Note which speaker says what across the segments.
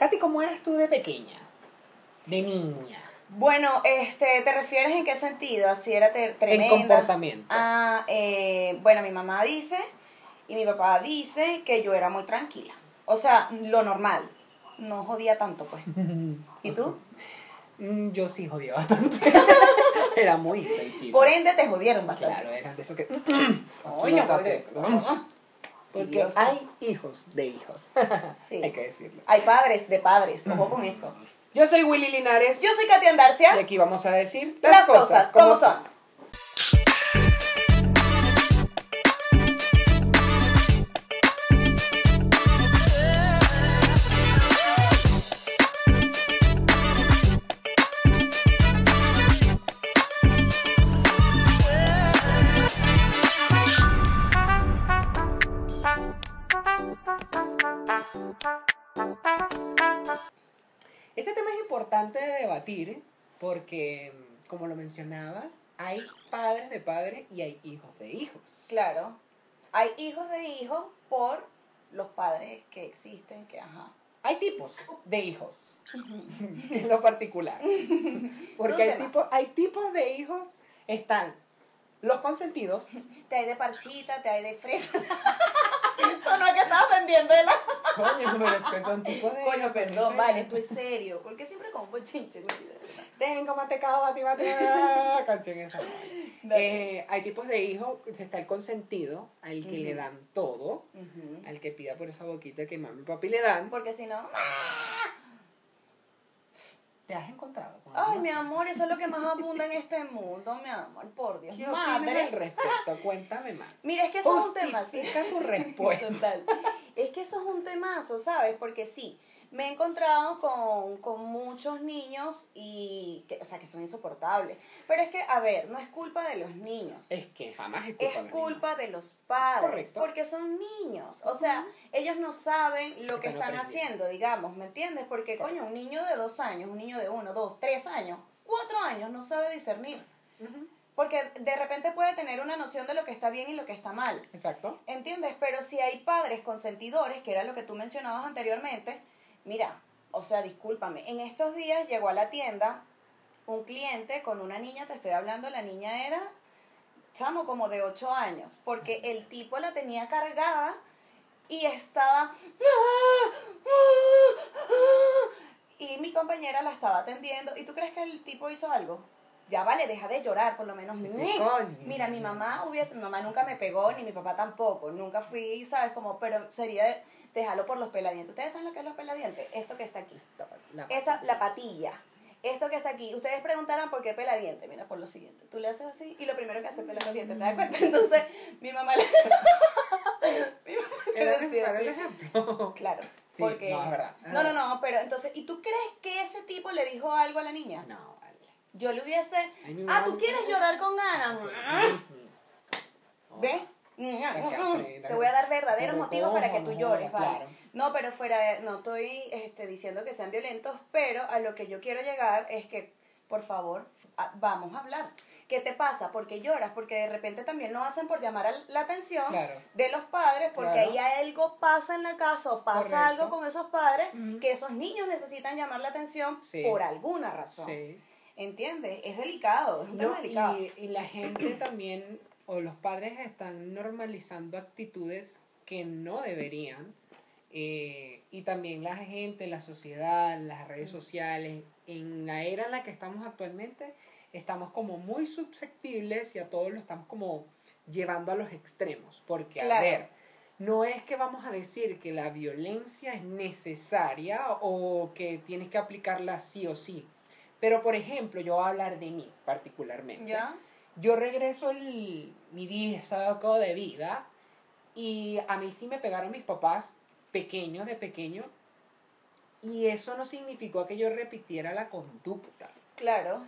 Speaker 1: Katy, ¿cómo eras tú de pequeña? De niña.
Speaker 2: Bueno, este, ¿te refieres en qué sentido? Así era te- tremenda.
Speaker 1: comportamiento.
Speaker 2: Ah, eh, bueno, mi mamá dice y mi papá dice que yo era muy tranquila. O sea, lo normal. No jodía tanto, pues. ¿Y tú?
Speaker 1: Mm, Yo sí jodía bastante. Era muy sensible.
Speaker 2: Por ende te jodieron bastante.
Speaker 1: Claro, eran de eso que.
Speaker 2: Coño,
Speaker 1: Quítate. Porque hay hijos de hijos.
Speaker 2: Sí.
Speaker 1: Hay que decirlo.
Speaker 2: Hay padres de padres, ojo con eso.
Speaker 1: Yo soy Willy Linares.
Speaker 2: Yo soy Katia Andarcia.
Speaker 1: Y aquí vamos a decir
Speaker 2: Las cosas como son.
Speaker 1: Mencionabas, hay padres de padres y hay hijos de hijos.
Speaker 2: Claro. Hay hijos de hijos por los padres que existen, que ajá.
Speaker 1: Hay tipos de hijos, en lo particular. Porque hay, tipos, hay tipos de hijos, están los consentidos,
Speaker 2: Te hay de parchita, te hay de fresa. Eso no es que estabas vendiendo de la...
Speaker 1: coño, pero es que son tipos de
Speaker 2: Coño,
Speaker 1: hijos,
Speaker 2: perdón, vale, esto es serio. Porque siempre con un bochinche, güey.
Speaker 1: Tengo mantecado, bati, bati, la canción esa. Eh, hay tipos de hijos, está el consentido, al que le dan todo, al que pida por esa boquita que mami y papi le dan.
Speaker 2: Porque si no...
Speaker 1: ¿Te has encontrado con
Speaker 2: Ay, mi amor, eso es lo que más abunda en este mundo, mi amor, por Dios.
Speaker 1: ¿Qué
Speaker 2: Madre.
Speaker 1: al respecto? Cuéntame más.
Speaker 2: Mira, es que eso es un tema.
Speaker 1: Tu respuesta.
Speaker 2: Total. Es que eso es un temazo, ¿sabes? Porque sí, me he encontrado con, con muchos niños y, que, o sea, que son insoportables. Pero es que, a ver, no es culpa de los niños.
Speaker 1: Es que jamás es culpa
Speaker 2: Es
Speaker 1: de los
Speaker 2: culpa de los padres,
Speaker 1: Correcto.
Speaker 2: porque son niños. O sea, ellos no saben lo que
Speaker 1: Están
Speaker 2: haciendo, digamos, ¿me entiendes? Porque, coño, un niño de dos años, un niño de uno, dos, tres años, cuatro años, no sabe discernir. Porque de repente puede tener una noción de lo que está bien y lo que está mal.
Speaker 1: Exacto.
Speaker 2: ¿Entiendes? Pero si hay padres consentidores, que era lo que tú mencionabas anteriormente, mira, o sea, discúlpame, en estos días llegó a la tienda un cliente con una niña, te estoy hablando, la niña era, chamo, como de 8 años, porque el tipo la tenía cargada y estaba... Y mi compañera la estaba atendiendo. ¿Y tú crees que el tipo hizo algo? Ya vale, deja de llorar, por lo menos.
Speaker 1: coño.
Speaker 2: Mira, mi mamá hubiese, mi mamá nunca me pegó, ni mi papá tampoco. Nunca fui, ¿sabes? Como, pero sería de- dejarlo por los peladientes. ¿Ustedes saben lo que es los peladientes? Esto que está aquí.
Speaker 1: La-
Speaker 2: Esta, la patilla. Esto que está aquí. Ustedes preguntarán por qué peladiente. Mira, por lo siguiente. Tú le haces así y lo primero que hace es pelar los dientes. ¿Te das cuenta? Entonces, mi mamá le... mi mamá le
Speaker 1: Era necesario el ejemplo.
Speaker 2: Claro.
Speaker 1: Sí,
Speaker 2: porque...
Speaker 1: no, es verdad,
Speaker 2: No, no, no, pero entonces, ¿y tú crees que ese tipo le dijo algo a la niña?
Speaker 1: No, vale.
Speaker 2: Yo le hubiese...
Speaker 1: Ay,
Speaker 2: Ah, ¿tú quieres llorar con ganas? ¿Ves? Te voy a dar verdaderos
Speaker 1: Pero
Speaker 2: motivos para que tú llores, ¿vale?
Speaker 1: Claro.
Speaker 2: No, pero fuera, de- no estoy este, diciendo que sean violentos, pero a lo que yo quiero llegar es que, por favor, a- vamos a hablar. ¿Qué te pasa? Porque lloras, porque de repente también lo hacen por llamar a la atención
Speaker 1: Claro.
Speaker 2: de los padres, porque
Speaker 1: Claro.
Speaker 2: ahí algo pasa en la casa o pasa
Speaker 1: Correcto.
Speaker 2: algo con esos padres que esos niños necesitan llamar la atención
Speaker 1: Sí.
Speaker 2: por alguna razón.
Speaker 1: Sí.
Speaker 2: ¿Entiendes? Es delicado, es un tema
Speaker 1: No,
Speaker 2: delicado.
Speaker 1: y, y la gente también, o los padres están normalizando actitudes que no deberían. eh, y también la gente, la sociedad, las redes sociales, en la era en la que estamos actualmente, estamos como muy susceptibles y a todos lo estamos como llevando a los extremos. Porque, a
Speaker 2: Claro.
Speaker 1: ver, no es que vamos a decir que la violencia es necesaria o que tienes que aplicarla sí o sí. Pero, por ejemplo, yo voy a hablar de mí particularmente.
Speaker 2: ¿Ya?
Speaker 1: Yo regreso el, mi día saco de vida y a mí sí me pegaron mis papás pequeños, de pequeño. Y eso no significó que yo repitiera la conducta.
Speaker 2: Claro.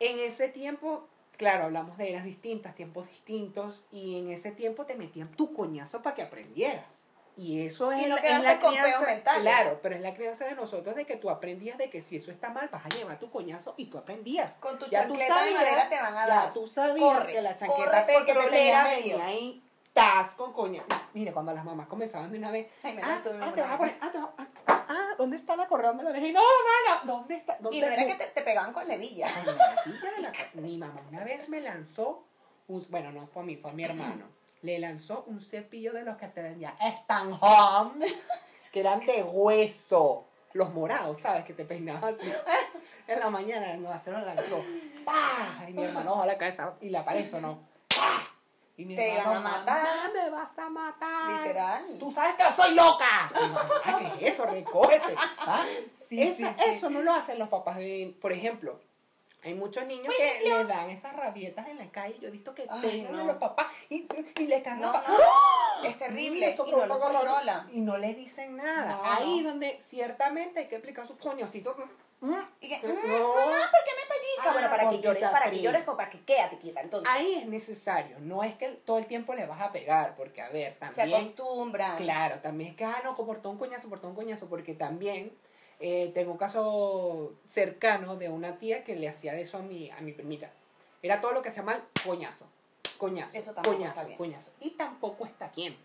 Speaker 1: En ese tiempo, claro, hablamos de eras distintas, tiempos distintos, y en ese tiempo te metían tu coñazo para que aprendieras. Y eso es,
Speaker 2: Y no
Speaker 1: la- es la crianza.
Speaker 2: mentales.
Speaker 1: Claro, pero es la crianza de nosotros de que tú aprendías de que si eso está mal, vas a llevar tu coñazo y tú aprendías.
Speaker 2: Con tu
Speaker 1: Ya tú
Speaker 2: chancleta de
Speaker 1: sabías-
Speaker 2: madera te van a
Speaker 1: ya
Speaker 2: dar.
Speaker 1: tú sabías
Speaker 2: Corre,
Speaker 1: que la
Speaker 2: te
Speaker 1: petrolera venía ahí, tas con coña. Mire, cuando las mamás comenzaban de una vez,
Speaker 2: Ay, me
Speaker 1: ah, ah, te vas a
Speaker 2: mamá.
Speaker 1: poner, ah, te vas- ah, ah, ah, ¿dónde está la correa? ¿Dónde la dejé? No, mana, ¿dónde está? ¿Dónde
Speaker 2: Y no era que te, te pegaban con levilla.
Speaker 1: Con la cepilla de la co- Mi mamá una vez me lanzó, un- bueno, no fue a mí, fue a mi hermano. Le lanzó un cepillo de los que te vendía Stan Home, que eran de hueso. Los morados, ¿sabes? Que te peinabas así. En la mañana, no, se lo lanzó. ¡Pah! Y mi hermano a la cabeza y la pared sonó. ¡Pah! Y mi
Speaker 2: Te
Speaker 1: hermano,
Speaker 2: iban a matar.
Speaker 1: "Mamá, me vas a matar.
Speaker 2: Literal.
Speaker 1: Tú sabes que yo soy loca. "Ay, ¿qué es eso? Recógete. ¿Ah?
Speaker 2: Sí,
Speaker 1: Esa-
Speaker 2: sí, sí.
Speaker 1: Eso no lo hacen los papás de, por ejemplo, hay muchos niños que le dan esas rabietas en la calle. Yo he visto que pegan a
Speaker 2: no.
Speaker 1: los papás y, y le cagan
Speaker 2: No,
Speaker 1: a
Speaker 2: no,
Speaker 1: papás.
Speaker 2: es terrible
Speaker 1: Eso
Speaker 2: y no lo
Speaker 1: provoca dolor
Speaker 2: controla.
Speaker 1: Y no le dicen nada. Ahí donde ciertamente hay que aplicar sus coñocitos. mm,
Speaker 2: Y que,
Speaker 1: que
Speaker 2: "Mm,
Speaker 1: no.
Speaker 2: mamá, ¿por qué me pellizca?
Speaker 1: Ah,
Speaker 2: bueno, para que llores, para que llores para que quédate quieta. Entonces,
Speaker 1: Ahí es necesario. No es que todo el tiempo le vas a pegar, porque a ver,
Speaker 2: se
Speaker 1: también.
Speaker 2: acostumbran.
Speaker 1: Claro, también es que, ah, no, portó un coñazo, portó un coñazo, porque también eh, tengo un caso cercano de una tía que le hacía eso a mi, a mi primita. Era todo lo que se llama coñazo, coñazo,
Speaker 2: Eso tampoco
Speaker 1: coñazo,
Speaker 2: está bien.
Speaker 1: coñazo. Y tampoco está bien.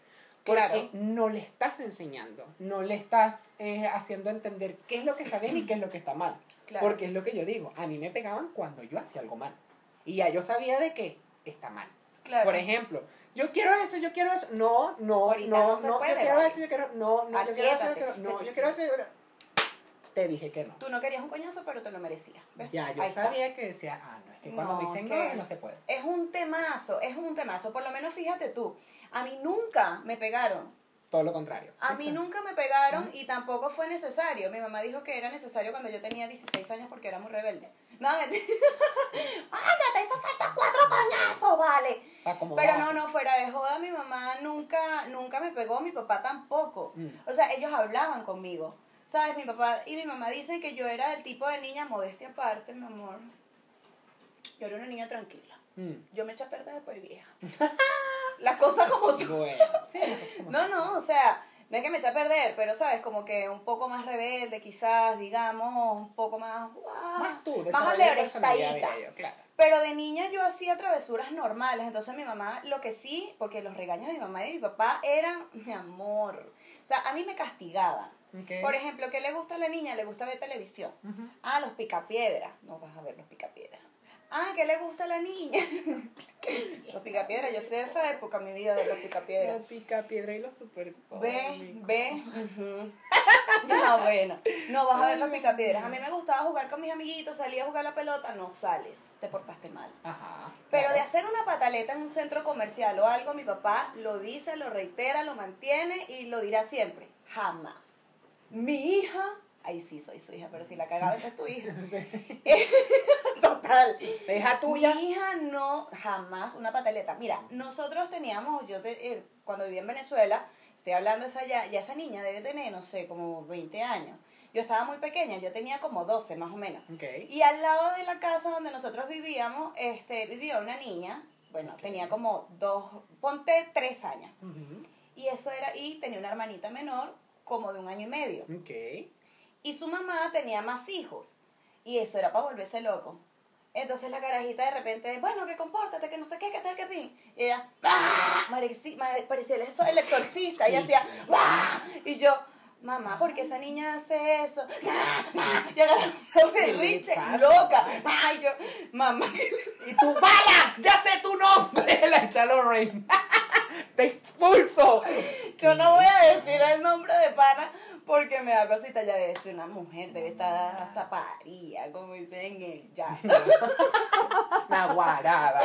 Speaker 1: Porque
Speaker 2: Claro.
Speaker 1: no le estás enseñando, no le estás eh, haciendo entender qué es lo que está bien y qué es lo que está mal.
Speaker 2: Claro.
Speaker 1: Porque es lo que yo digo, a mí me pegaban cuando yo hacía algo mal. Y ya yo sabía de que está mal.
Speaker 2: Claro.
Speaker 1: Por ejemplo, yo quiero eso, yo quiero eso. No, no,
Speaker 2: Ahorita
Speaker 1: no,
Speaker 2: no
Speaker 1: no,
Speaker 2: se
Speaker 1: yo
Speaker 2: puede,
Speaker 1: quiero
Speaker 2: vale.
Speaker 1: eso, yo quiero. No, no, yo quiero eso, yo quiero. No, yo quiero eso, yo quiero. Te dije que no.
Speaker 2: Tú no querías un coñazo, pero te lo merecías. ¿ves?
Speaker 1: Ya, yo
Speaker 2: Ahí está.
Speaker 1: sabía que decía, ah, no, es que cuando
Speaker 2: No,
Speaker 1: me dicen
Speaker 2: que-
Speaker 1: no, no se puede.
Speaker 2: Es un temazo, es un temazo. Por lo menos fíjate tú, a mí nunca me pegaron.
Speaker 1: Todo lo contrario.
Speaker 2: A mí nunca me pegaron y tampoco fue necesario. Mi mamá dijo que era necesario cuando yo tenía 16 años porque era muy rebelde. No, mentira. ¡Ay, te hizo falta cuatro coñazos, vale! Pero no, no, fuera de joda, mi mamá nunca, nunca me pegó, mi papá tampoco.
Speaker 1: Mm.
Speaker 2: O sea, ellos hablaban conmigo. ¿Sabes? Mi papá y mi mamá dicen que yo era del tipo de niña modestia aparte, mi amor. Yo era una niña tranquila.
Speaker 1: Mm.
Speaker 2: Yo me eché a perder después de vieja. Las cosas como son.
Speaker 1: Bueno, sí, como
Speaker 2: No,
Speaker 1: son.
Speaker 2: no, o sea, no es que me eché a perder, pero sabes, como que un poco más rebelde, quizás, digamos, un poco más. ¡guau!
Speaker 1: Más tú,
Speaker 2: más
Speaker 1: de yo, claro.
Speaker 2: Pero de niña yo hacía travesuras normales, entonces mi mamá, lo que sí, porque los regaños de mi mamá y de mi papá eran, mi amor, o sea, a mí me castigaban. Por ejemplo, ¿qué le gusta a la niña? Le gusta ver televisión. Ah, los picapiedras. No vas a ver los picapiedras. Ah, ¿qué le gusta a la niña? los picapiedras. Yo soy de esa época, mi vida, de los picapiedras.
Speaker 1: La pica piedra y los super
Speaker 2: Ve, ve. ujú. Ya, bueno. No vas a ver los picapiedras. A mí me gustaba jugar con mis amiguitos, salía a jugar la pelota, no sales, te portaste mal.
Speaker 1: Ajá.
Speaker 2: Pero
Speaker 1: claro.
Speaker 2: de hacer una pataleta en un centro comercial o algo, mi papá lo dice, lo reitera, lo mantiene y lo dirá siempre. Jamás. Mi hija, ahí sí soy su hija, pero si la cagaba esa es tu hija. Total.
Speaker 1: Deja tuya.
Speaker 2: Mi hija no, jamás una pataleta. Mira, nosotros teníamos, yo te- eh, cuando vivía en Venezuela, estoy hablando de esa ya, ya esa niña debe tener, no sé, como 20 años. Yo estaba muy pequeña, yo tenía como 12 más o menos.
Speaker 1: Ok.
Speaker 2: Y al lado de la casa donde nosotros vivíamos, este, vivía una niña, bueno, tenía como dos, ponte tres años. Y eso era, y tenía una hermanita menor, como de un año y medio.
Speaker 1: Ok.
Speaker 2: Y su mamá tenía más hijos. Y eso era para volverse loco. Entonces la carajita de repente, bueno, que compórtate, que no sé qué, que tal, que pin. Y ella, ¡ah! Mare- parecía el, exorcista. Y hacía, ¡ah! Y yo, mamá, ¿por qué esa niña hace eso? ¡Ah! Y una berrinche loca. Ay, yo, mamá,
Speaker 1: Y tú, ¡Bala! ¡Ya sé tu nombre! La Chalo Rain. ¡Te expulso!
Speaker 2: yo no voy a decir el nombre de pana porque me da cosita. Ya debe ser una mujer, debe estar hasta paría, como dicen en el jazz.
Speaker 1: Una guarada.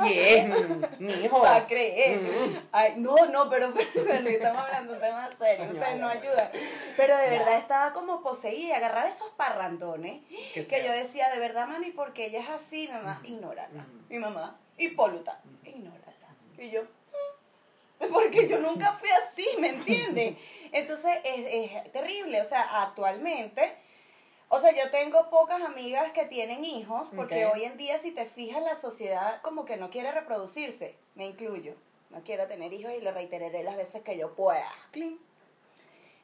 Speaker 1: Cien. Mi hijo.
Speaker 2: Va a creer.
Speaker 1: Mm.
Speaker 2: Ay, no, no, pero, pero estamos hablando de un tema serio, ustedes no ayudan. Pero de verdad estaba como poseída, agarrar esos parrandones que yo decía, de verdad, mami, porque ella es así, mamá, ignórala. Mi mamá, hipóluta, ignórala. Y yo, "Mm". porque yo nunca fui así, ¿me entiendes? Entonces es, es terrible, o sea, actualmente... O sea, yo tengo pocas amigas que tienen hijos porque hoy en día, si te fijas, la sociedad como que no quiere reproducirse. Me incluyo. No quiero tener hijos y lo reiteraré las veces que yo pueda.
Speaker 1: Clean.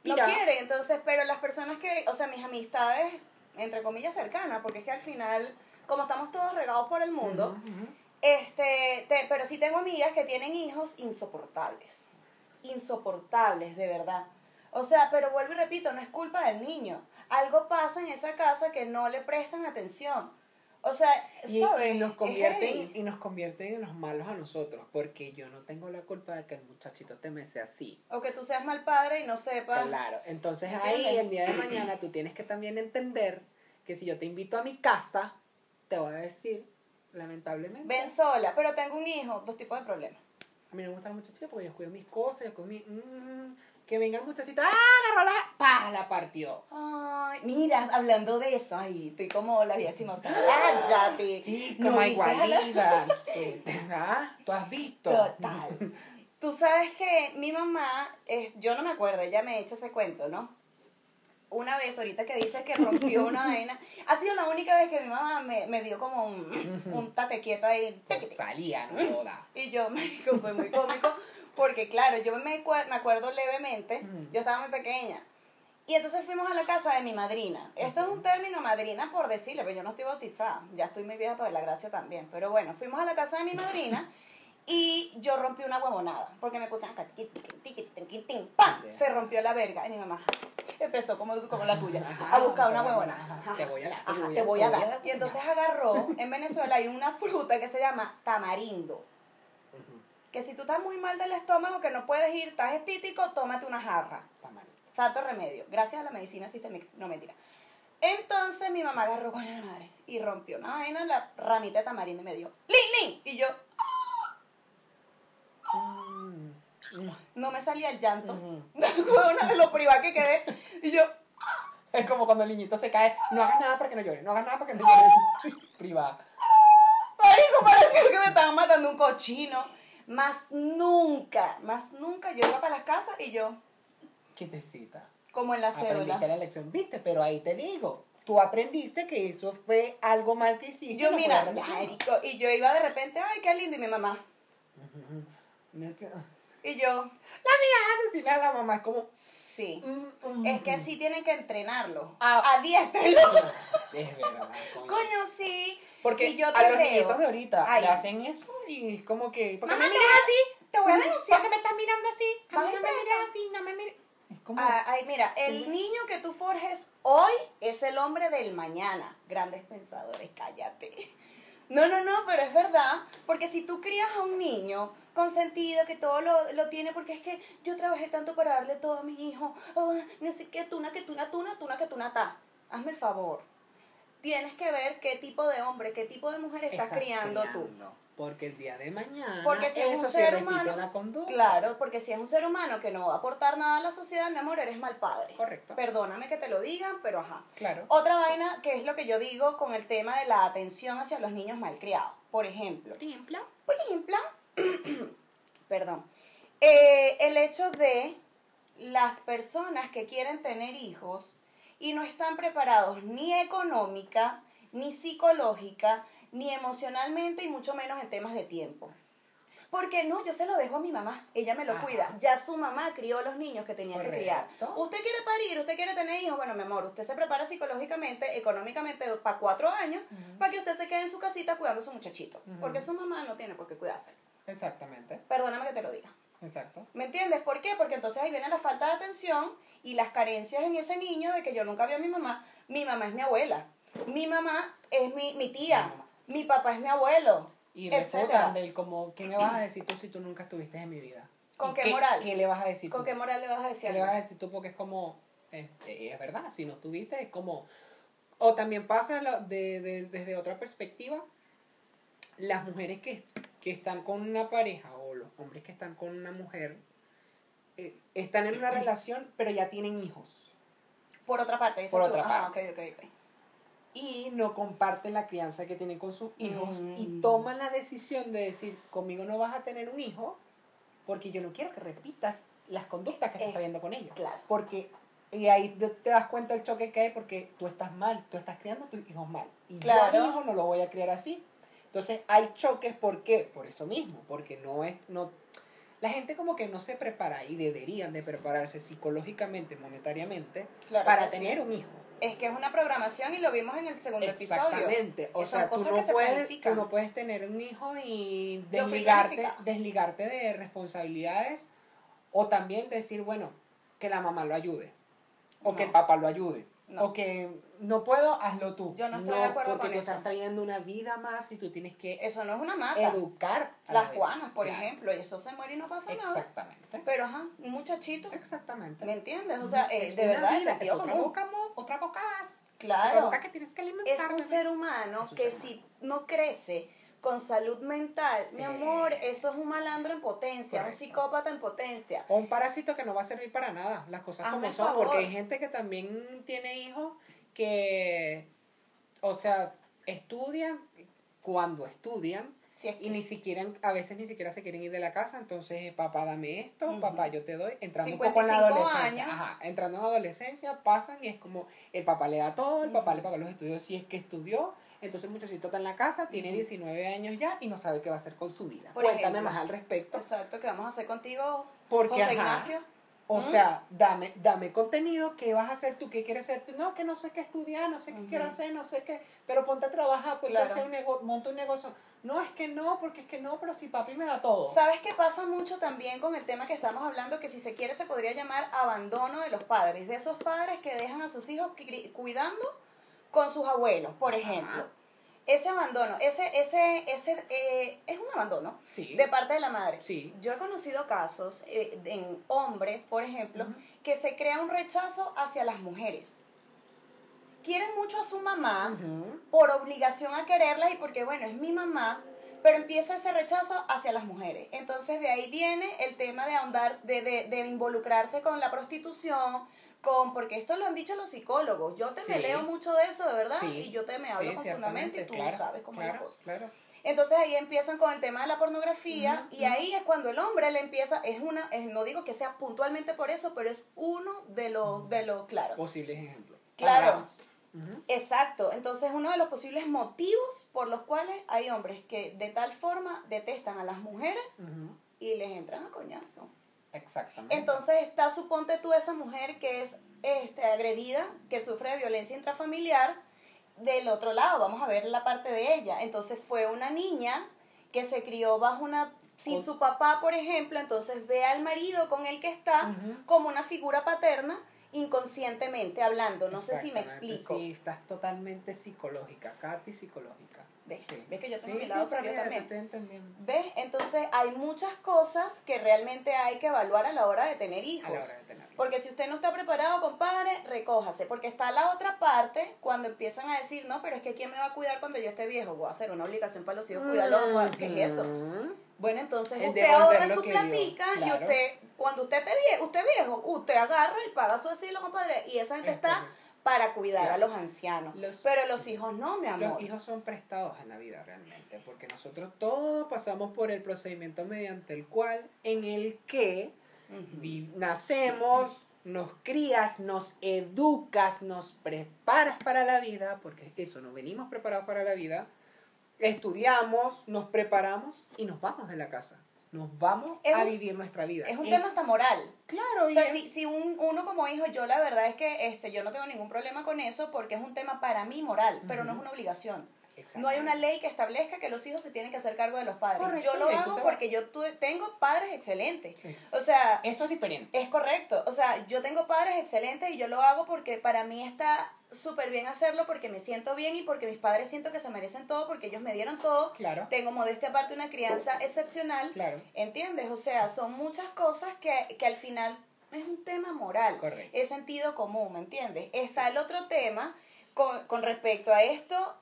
Speaker 2: No
Speaker 1: Mira.
Speaker 2: quiere, entonces, pero las personas que, o sea, mis amistades, entre comillas, cercanas, porque es que al final, como estamos todos regados por el mundo,
Speaker 1: Ujú.
Speaker 2: Este, te- pero sí tengo amigas que tienen hijos insoportables. Insoportables, de verdad. O sea, pero vuelvo y repito, no es culpa del niño. Algo pasa en esa casa que no le prestan atención. O sea,
Speaker 1: Y,
Speaker 2: ¿sabes?
Speaker 1: y nos convierten, y nos convierten en los malos a nosotros, porque yo no tengo la culpa de que el muchachito te me sea así.
Speaker 2: O que tú seas mal padre y no sepas.
Speaker 1: Claro, entonces ahí el día de mañana tú tienes que también entender que si yo te invito a mi casa, te voy a decir, lamentablemente,
Speaker 2: Ven sola, pero tengo un hijo, dos tipos de problemas.
Speaker 1: a mí no me gusta la muchachita porque yo cuido mis cosas, yo cuido mi... mm, que venga el muchachito, ¡ah, agarró la... ¡Pah! La partió.
Speaker 2: Ay, mira, hablando de eso, ay, estoy como la vieja chimosa. Cállate.
Speaker 1: Sí,
Speaker 2: ¿No
Speaker 1: como igualida. ¿verdad? ¿Tú has visto?
Speaker 2: Total. Tú sabes que mi mamá, eh, yo no me acuerdo, ella me echa ese cuento, ¿no? Una vez, ahorita que dice que rompió una vaina, ha sido la única vez que mi mamá me, me dio como un, un tate quieto ahí.
Speaker 1: Pues salía, no joda.
Speaker 2: Y yo, marico, fue muy cómico, porque claro, yo me, me acuerdo levemente, yo estaba muy pequeña. Y entonces fuimos a la casa de mi madrina. Esto es un término madrina por decirle, pero yo no estoy bautizada. Ya estoy muy vieja para la gracia también. Pero bueno, fuimos a la casa de mi madrina y yo rompí una huevonada. Porque me puse acá. Se rompió la verga. Y mi mamá empezó como, como la tuya, a buscar una huevonada.
Speaker 1: Te voy a dar, te
Speaker 2: Ajá,
Speaker 1: voy a
Speaker 2: te voy dar. Y entonces agarró, en Venezuela hay una fruta que se llama tamarindo. Que si tú estás muy mal del estómago, que no puedes ir, estás estítico, tómate una jarra.
Speaker 1: tamarito.
Speaker 2: Santo remedio. Gracias a la medicina sistémica. No, mentira. Entonces mi mamá agarró con la madre y rompió una vaina, la ramita de tamarindo y me dijo, ¡Lin, Lin! Y yo,
Speaker 1: mm.
Speaker 2: No me salía el llanto. Una de lo privada que quedé. Y yo,
Speaker 1: Es como cuando el niñito se cae, no hagas nada para que no llore, no hagas nada para que no llore. Privada.
Speaker 2: marico, parecía que me estaban matando un cochino. Más nunca, más nunca yo iba para las casas y yo,
Speaker 1: Quietecita.
Speaker 2: como en la
Speaker 1: Aprendiste
Speaker 2: cédula.
Speaker 1: la lección, viste, pero ahí te digo, tú aprendiste que eso fue algo mal que hiciste.
Speaker 2: Yo,
Speaker 1: no
Speaker 2: mira, marico, y yo iba de repente, ay, qué lindo, y mi mamá.
Speaker 1: La
Speaker 2: Y yo,
Speaker 1: mirada asesina de la mamá es como...
Speaker 2: sí.
Speaker 1: mm, mm.
Speaker 2: Es que así tienen que entrenarlo.
Speaker 1: Ah.
Speaker 2: Adiéstrenlo.
Speaker 1: Es verdad. coño.
Speaker 2: Coño, sí.
Speaker 1: Porque
Speaker 2: si yo
Speaker 1: a
Speaker 2: te
Speaker 1: los
Speaker 2: veo-
Speaker 1: niñitos de ahorita
Speaker 2: Ay,
Speaker 1: le hacen eso y es como que... ¿Por qué
Speaker 2: Mamá,
Speaker 1: me miras así?
Speaker 2: te voy a denunciar.
Speaker 1: ¿Por qué me estás mirando así? A mí no me mires así, no me mires... Es como...
Speaker 2: Ah, ay, mira, el niño que tú forjes hoy es el hombre del mañana. Grandes pensadores, cállate. No, no, no, pero es verdad. Porque si tú crías a un niño consentido, que todo lo, lo tiene, porque es que yo trabajé tanto para darle todo a mi hijo. Oh, no sé qué, tuna, que tuna, tuna, tuna, que tuna, ta. Hazme el favor. Tienes que ver qué tipo de hombre, qué tipo de mujer estás, criando, tú.
Speaker 1: Porque el día de mañana
Speaker 2: Porque si es un
Speaker 1: se
Speaker 2: ser humano,
Speaker 1: en la conducta.
Speaker 2: claro, porque si es un ser humano que no va a aportar nada a la sociedad, mi amor, eres mal padre.
Speaker 1: Correcto.
Speaker 2: Perdóname que te lo digan, pero ajá.
Speaker 1: Claro.
Speaker 2: Otra vaina que es lo que yo digo con el tema de la atención hacia los niños malcriados. Por ejemplo,
Speaker 1: Por ejemplo.
Speaker 2: por ejemplo, perdón, eh, el hecho de las personas que quieren tener hijos y no están preparados ni económica, ni psicológica, ni emocionalmente y mucho menos en temas de tiempo. Porque no, yo se lo dejo a mi mamá, ella me lo
Speaker 1: Ajá.
Speaker 2: cuida. Ya su mamá crió los niños que tenía que criar. Usted quiere parir, usted quiere tener hijos, bueno, mi amor, usted se prepara psicológicamente, económicamente para cuatro años, para que usted se quede en su casita cuidando a su muchachito. Porque su mamá no tiene por qué cuidarse.
Speaker 1: Exactamente.
Speaker 2: Perdóname que te lo diga.
Speaker 1: Exacto.
Speaker 2: ¿Me entiendes? ¿Por qué? Porque entonces ahí viene la falta de atención y las carencias en ese niño de que yo nunca vi a mi mamá. Mi mamá es mi abuela. Mi mamá es mi, mi tía.
Speaker 1: Mi
Speaker 2: papá es mi abuelo.
Speaker 1: Y
Speaker 2: etcétera.
Speaker 1: del como, ¿qué me vas a decir tú si tú nunca estuviste en mi vida?
Speaker 2: ¿Con
Speaker 1: ¿Y
Speaker 2: qué moral?
Speaker 1: ¿Qué le vas a decir
Speaker 2: ¿Con
Speaker 1: tú?
Speaker 2: qué moral le vas a decir?
Speaker 1: ¿Qué le vas a decir tú? Porque es como, eh, eh, es verdad, si no tuviste, es como... O también pasa lo- de, de- desde otra perspectiva, las mujeres que, que están con una pareja o los hombres que están con una mujer eh, están en una relación, pero ya tienen hijos.
Speaker 2: Por otra parte,
Speaker 1: Por
Speaker 2: tú.
Speaker 1: otra
Speaker 2: Ajá,
Speaker 1: parte.
Speaker 2: ok, ok, ok.
Speaker 1: y no comparten la crianza que tienen con sus hijos
Speaker 2: Mm.
Speaker 1: y toman la decisión de decir, conmigo no vas a tener un hijo porque yo no quiero que repitas las conductas que
Speaker 2: Eh,
Speaker 1: estás viendo con ellos.
Speaker 2: claro.
Speaker 1: Porque y ahí te te das cuenta el choque que hay porque tú estás mal, tú estás criando a tus hijos mal. Y
Speaker 2: Claro.
Speaker 1: yo a mi hijo no lo voy a criar así. Entonces hay choques, ¿por qué? Por eso mismo, porque no es... No, la gente como que no se prepara y deberían de prepararse psicológicamente, monetariamente,
Speaker 2: Claro
Speaker 1: para
Speaker 2: sí.
Speaker 1: tener un hijo.
Speaker 2: Es que es una programación y lo vimos en el segundo episodio.
Speaker 1: Exactamente. O sea, tú no,
Speaker 2: que se
Speaker 1: puedes, tú no puedes tener un hijo y desligarte, desligarte de responsabilidades o también decir, bueno, que la mamá lo ayude. O que el papá lo ayude.
Speaker 2: No.
Speaker 1: O que no puedo, hazlo tú.
Speaker 2: Yo no estoy de acuerdo
Speaker 1: porque
Speaker 2: con
Speaker 1: tú
Speaker 2: eso.
Speaker 1: estás trayendo una vida más y tú tienes que
Speaker 2: Eso no es una mata.
Speaker 1: educar a la
Speaker 2: Las
Speaker 1: vida.
Speaker 2: Juanas, por
Speaker 1: Claro.
Speaker 2: ejemplo, y eso se muere y no pasa nada.
Speaker 1: Exactamente.
Speaker 2: Pero ajá, un muchachito,
Speaker 1: Exactamente.
Speaker 2: ¿me entiendes? O sea, eh,
Speaker 1: Es
Speaker 2: de
Speaker 1: una
Speaker 2: verdad,
Speaker 1: vida, es otra boca, otra boca más. Otra
Speaker 2: Claro,
Speaker 1: boca que tienes que alimentar.
Speaker 2: es un ser humano
Speaker 1: Es un
Speaker 2: que
Speaker 1: ser
Speaker 2: si no crece con salud mental, mi
Speaker 1: Eh.
Speaker 2: amor, eso es un malandro en potencia,
Speaker 1: Correcto.
Speaker 2: un psicópata en potencia.
Speaker 1: O un parásito que no va a servir para nada, las cosas
Speaker 2: Hazme
Speaker 1: como son,
Speaker 2: favor.
Speaker 1: porque hay gente que también tiene hijos que, o sea, estudian cuando estudian
Speaker 2: Si es
Speaker 1: y ni siquiera, a veces ni siquiera se quieren ir de la casa, entonces papá dame esto, papá yo te doy, entrando un poco en la
Speaker 2: 55
Speaker 1: adolescencia,
Speaker 2: años.
Speaker 1: ajá, entrando en adolescencia pasan y es como el papá le da todo, el papá le paga los estudios si es que estudió, entonces el muchachito está en la casa, tiene 19 años ya y no sabe qué va a hacer con su vida.
Speaker 2: Por
Speaker 1: Cuéntame
Speaker 2: ejemplo.
Speaker 1: más al respecto.
Speaker 2: Exacto, ¿qué vamos a hacer contigo,
Speaker 1: Porque,
Speaker 2: José
Speaker 1: ajá,
Speaker 2: Ignacio?
Speaker 1: O
Speaker 2: ¿Mm?
Speaker 1: sea, dame, dame contenido, ¿qué vas a hacer tú? ¿Qué quieres hacer tú? No, que no sé qué estudiar, no sé qué quiero hacer, no sé qué, pero ponte a trabajar, ponte a hacer un negocio, monta un negocio. No, es que no, porque es que no, pero si papi me da todo.
Speaker 2: ¿Sabes qué pasa mucho también con el tema que estamos hablando? Que si se quiere se podría llamar abandono de los padres, de esos padres que dejan a sus hijos cuidando con sus abuelos, por ejemplo. Ese abandono, ese, ese, ese, eh, es un abandono
Speaker 1: Sí.
Speaker 2: de parte de la madre.
Speaker 1: Sí.
Speaker 2: Yo he conocido casos eh, en hombres, por ejemplo, que se crea un rechazo hacia las mujeres. Quieren mucho a su mamá, por obligación a quererlas y porque, bueno, es mi mamá, pero empieza ese rechazo hacia las mujeres. Entonces de ahí viene el tema de ahondar, de, de, de involucrarse con la prostitución, con, porque esto lo han dicho los psicólogos. Yo te me
Speaker 1: Sí.
Speaker 2: leo mucho de eso, de verdad,
Speaker 1: Sí.
Speaker 2: y yo te me hablo
Speaker 1: Sí,
Speaker 2: con fundamento y tú
Speaker 1: claro,
Speaker 2: sabes cómo es la cosa.
Speaker 1: Claro.
Speaker 2: Entonces ahí empiezan con el tema de la pornografía y ahí es cuando el hombre le empieza, es una, es- no digo que sea puntualmente por eso, pero es uno de los, de los, claro.
Speaker 1: Posibles ejemplos.
Speaker 2: Claro. Exacto, entonces uno de los posibles motivos por los cuales hay hombres que de tal forma detestan a las mujeres y les entran a coñazo.
Speaker 1: Exactamente.
Speaker 2: Entonces está, suponte tú, esa mujer que es este, agredida, que sufre de violencia intrafamiliar, del otro lado, vamos a ver la parte de ella. Entonces fue una niña que se crió bajo una... Sin
Speaker 1: Con-
Speaker 2: su papá, por ejemplo, entonces ve al marido con el que está como una figura paterna inconscientemente hablando. No sé si me explico.
Speaker 1: Sí, estás totalmente psicológica, Katy psicológica.
Speaker 2: ¿Ves?
Speaker 1: Sí.
Speaker 2: ¿Ves que yo tengo
Speaker 1: Sí,
Speaker 2: mi
Speaker 1: sí,
Speaker 2: lado
Speaker 1: te
Speaker 2: también?
Speaker 1: estoy entendiendo.
Speaker 2: ¿Ves? Entonces hay muchas cosas que realmente hay que evaluar a la hora de tener hijos.
Speaker 1: A la hora de tener hijos.
Speaker 2: Porque si usted no está preparado, compadre, recójase. Porque está la otra parte cuando empiezan a decir, no, pero es que ¿quién me va a cuidar cuando yo esté viejo? Voy a hacer una obligación para los hijos, cuidarlos. ¿Qué es eso? Bueno, entonces
Speaker 1: El
Speaker 2: usted ahorra su
Speaker 1: dio,
Speaker 2: platica y usted, cuando usted esté viejo, usted viejo, usted agarra y paga su asilo, compadre. Y esa gente
Speaker 1: Es
Speaker 2: está
Speaker 1: correcto.
Speaker 2: para cuidar
Speaker 1: Claro.
Speaker 2: a los ancianos.
Speaker 1: Los-
Speaker 2: pero los hijos no, mi amor.
Speaker 1: Los hijos son prestados en la vida realmente, porque nosotros todos pasamos por el procedimiento mediante el cual, en el que nacemos, nos crías, nos educas, nos preparas para la vida, porque eso, nos venimos preparados para la vida, estudiamos, nos preparamos y nos vamos de la casa. Nos vamos
Speaker 2: Es
Speaker 1: a
Speaker 2: un-
Speaker 1: vivir nuestra vida.
Speaker 2: Es un tema hasta moral.
Speaker 1: Claro,
Speaker 2: O sea, si, si un, uno como hijo, yo la verdad es que este, yo no tengo ningún problema con eso porque es un tema para mí moral, pero no es una obligación. No hay una ley que establezca que los hijos se tienen que hacer cargo de los padres.
Speaker 1: Correcto,
Speaker 2: yo lo hago porque yo tengo padres excelentes.
Speaker 1: Es-
Speaker 2: O sea,
Speaker 1: Eso es diferente.
Speaker 2: es correcto. O sea, yo tengo padres excelentes y yo lo hago porque para mí está súper bien hacerlo porque me siento bien y porque mis padres siento que se merecen todo porque ellos me dieron todo.
Speaker 1: Claro.
Speaker 2: Tengo modestia aparte una crianza excepcional.
Speaker 1: Claro.
Speaker 2: ¿Entiendes? O sea, son muchas cosas que, que al final es un tema moral.
Speaker 1: Correcto.
Speaker 2: Es sentido común, ¿me entiendes? Está el otro tema con, con respecto a esto.